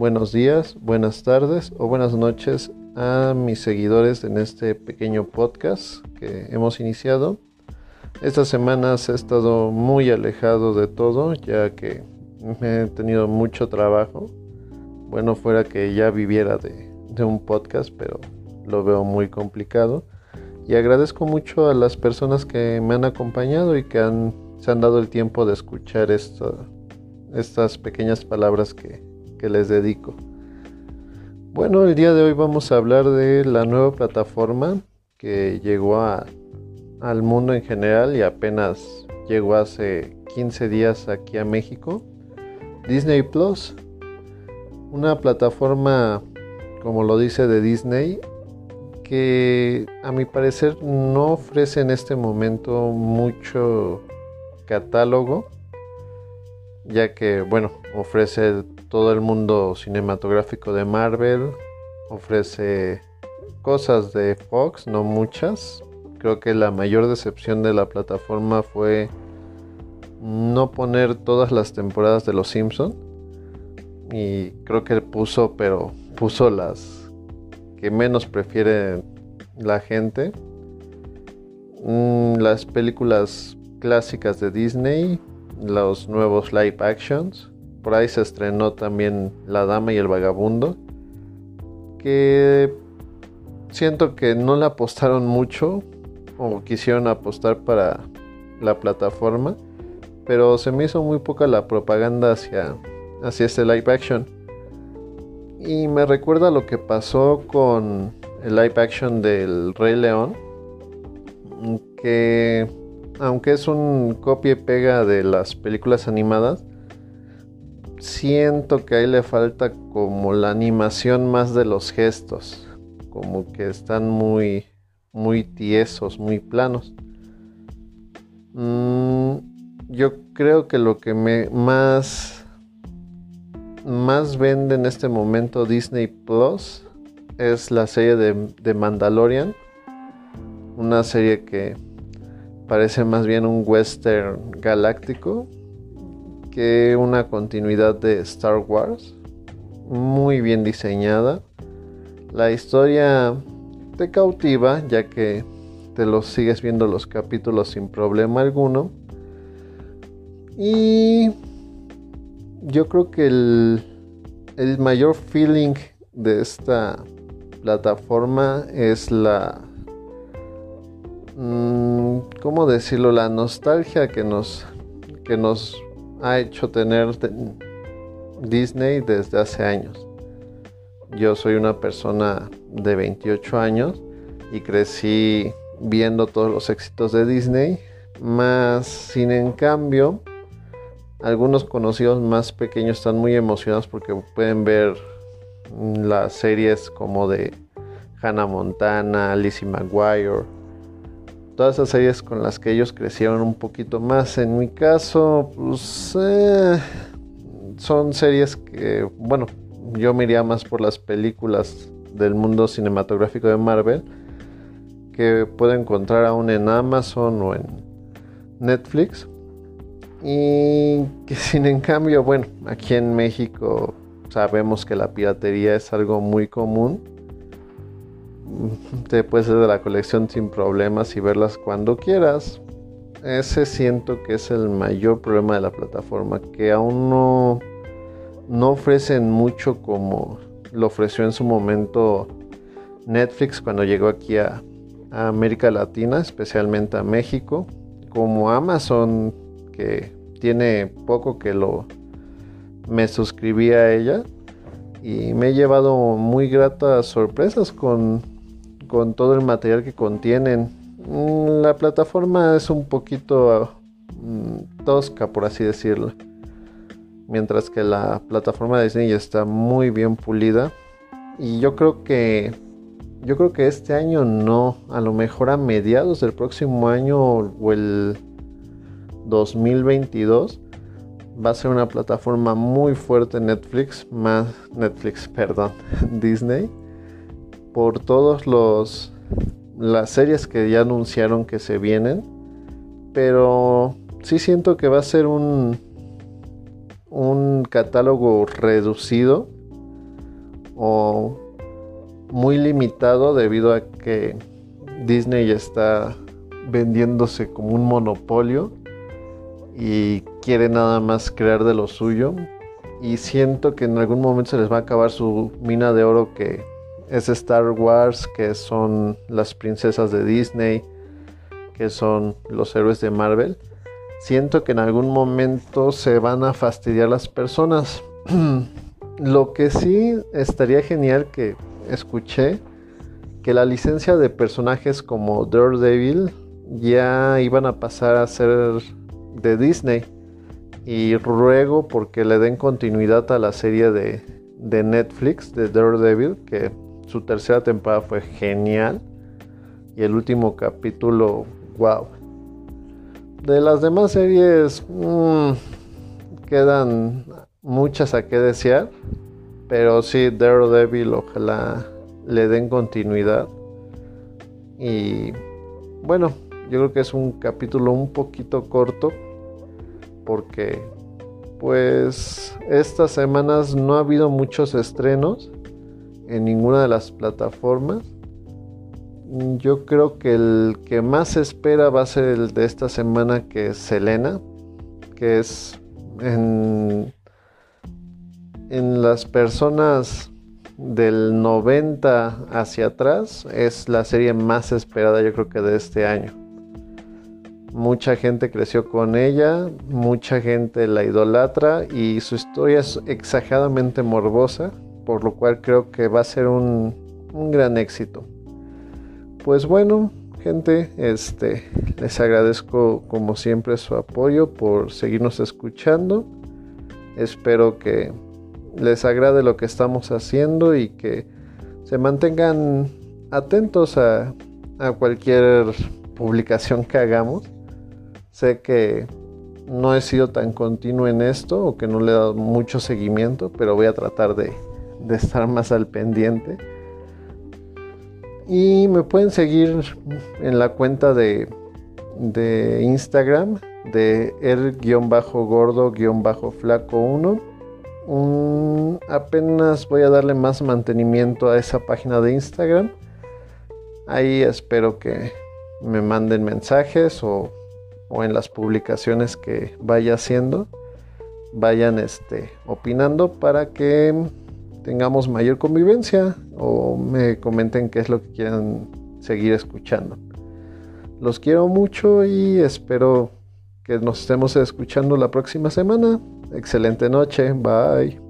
buenos días, buenas tardes o buenas noches a mis seguidores en este pequeño podcast que hemos iniciado. Estas semanas he estado muy alejado de todo ya que he tenido mucho trabajo. Bueno, fuera que ya viviera de, un podcast, pero lo veo muy complicado. Y agradezco mucho a las personas que me han acompañado y que se han dado el tiempo de escuchar esto, estas pequeñas palabras que, que les dedico. Bueno, el día de hoy vamos a hablar de la nueva plataforma que llegó al mundo en general y apenas llegó hace 15 días aquí a México. Disney Plus, una plataforma, como lo dice de Disney, que a mi parecer no ofrece en este momento mucho catálogo ya que, bueno, ofrece todo el mundo cinematográfico de Marvel, ofrece cosas de Fox, no muchas. Creo que la mayor decepción de la plataforma fue no poner todas las temporadas de Los Simpson y creo que puso, pero puso las que menos prefiere la gente. Mm, las películas clásicas de Disney, los nuevos live actions. Por ahí se estrenó también La Dama y el Vagabundo. Que siento que no le apostaron mucho o quisieron apostar para la plataforma. Pero se me hizo muy poca la propaganda hacia, hacia este live action. Y me recuerda lo que pasó con el live action del Rey León. Que aunque es un copia y pega de las películas animadas, siento que ahí le falta como la animación más de los gestos, como que están muy, muy tiesos, muy planos. Mm, yo creo que lo que me más, más vende en este momento Disney Plus es la serie de, de Mandalorian, una serie que parece más bien un western galáctico que una continuidad de Star Wars. Muy bien diseñada. La historia te cautiva ya que te los sigues viendo los capítulos sin problema alguno. Y yo creo que el, el mayor feeling de esta plataforma es la ¿cómo decirlo? La nostalgia que nos, que nos ha hecho tener Disney desde hace años. Yo soy una persona de 28 años y crecí viendo todos los éxitos de Disney, más sin en cambio, algunos conocidos más pequeños están muy emocionados porque pueden ver las series como de Hannah Montana, Lizzie McGuire, todas esas series con las que ellos crecieron un poquito más. En mi caso, pues eh, son series que, bueno, yo me iría más por las películas del mundo cinematográfico de Marvel que puedo encontrar aún en Amazon o en Netflix. Y que sin en cambio, bueno, aquí en México sabemos que la piratería es algo muy común te puedes hacer de la colección sin problemas y verlas cuando quieras. Ese siento que es el mayor problema de la plataforma, que aún no, no ofrecen mucho como lo ofreció en su momento Netflix cuando llegó aquí a, a América Latina, especialmente a México, como Amazon, que tiene poco que lo me suscribí a ella y me he llevado muy gratas sorpresas con con todo el material que contienen. Mm, la plataforma es un poquito mm, tosca, por así decirlo. Mientras que la plataforma de Disney está muy bien pulida. Y yo creo que yo creo que este año no, a lo mejor a mediados del próximo año o el 2022 va a ser una plataforma muy fuerte Netflix, más Netflix, perdón, Disney por todos los las series que ya anunciaron que se vienen, pero sí siento que va a ser un un catálogo reducido o muy limitado debido a que Disney está vendiéndose como un monopolio y quiere nada más crear de lo suyo. Y siento que en algún momento se les va a acabar su mina de oro que es Star Wars, que son las princesas de Disney, que son los héroes de Marvel. Siento que en algún momento se van a fastidiar las personas. Lo que sí estaría genial que escuché que la licencia de personajes como Daredevil ya iban a pasar a ser de Disney y ruego porque le den continuidad a la serie de, de Netflix de Daredevil, que su tercera temporada fue genial y el último capítulo, wow. De las demás series mmm, quedan muchas a que desear, pero sí, Daredevil ojalá le den continuidad. Y bueno, yo creo que es un capítulo un poquito corto porque pues estas semanas no ha habido muchos estrenos en ninguna de las plataformas. Yo creo que el que más se espera va a ser el de esta semana que es Selena, que es en, en las personas del 90 hacia atrás, es la serie más esperada yo creo que de este año. Mucha gente creció con ella, mucha gente la idolatra y su historia es exageradamente morbosa, por lo cual creo que va a ser un, gran éxito. Pues bueno, gente, este les agradezco como siempre su apoyo por seguirnos escuchando. Espero que les agrade lo que estamos haciendo y que se mantengan atentos a, a cualquier publicación que hagamos. Sé que no he sido tan continuo en esto o que no le he dado mucho seguimiento, pero voy a tratar de, estar más al pendiente. Y me pueden seguir en la cuenta de, de Instagram de el-gordo-flaco1. apenas voy a darle más mantenimiento a esa página de Instagram. Ahí espero que me manden mensajes o o en las publicaciones que vaya haciendo vayan este, opinando para que tengamos mayor convivencia o me comenten qué es lo que quieran seguir escuchando. Los quiero mucho y espero que nos estemos escuchando la próxima semana. Excelente noche, bye.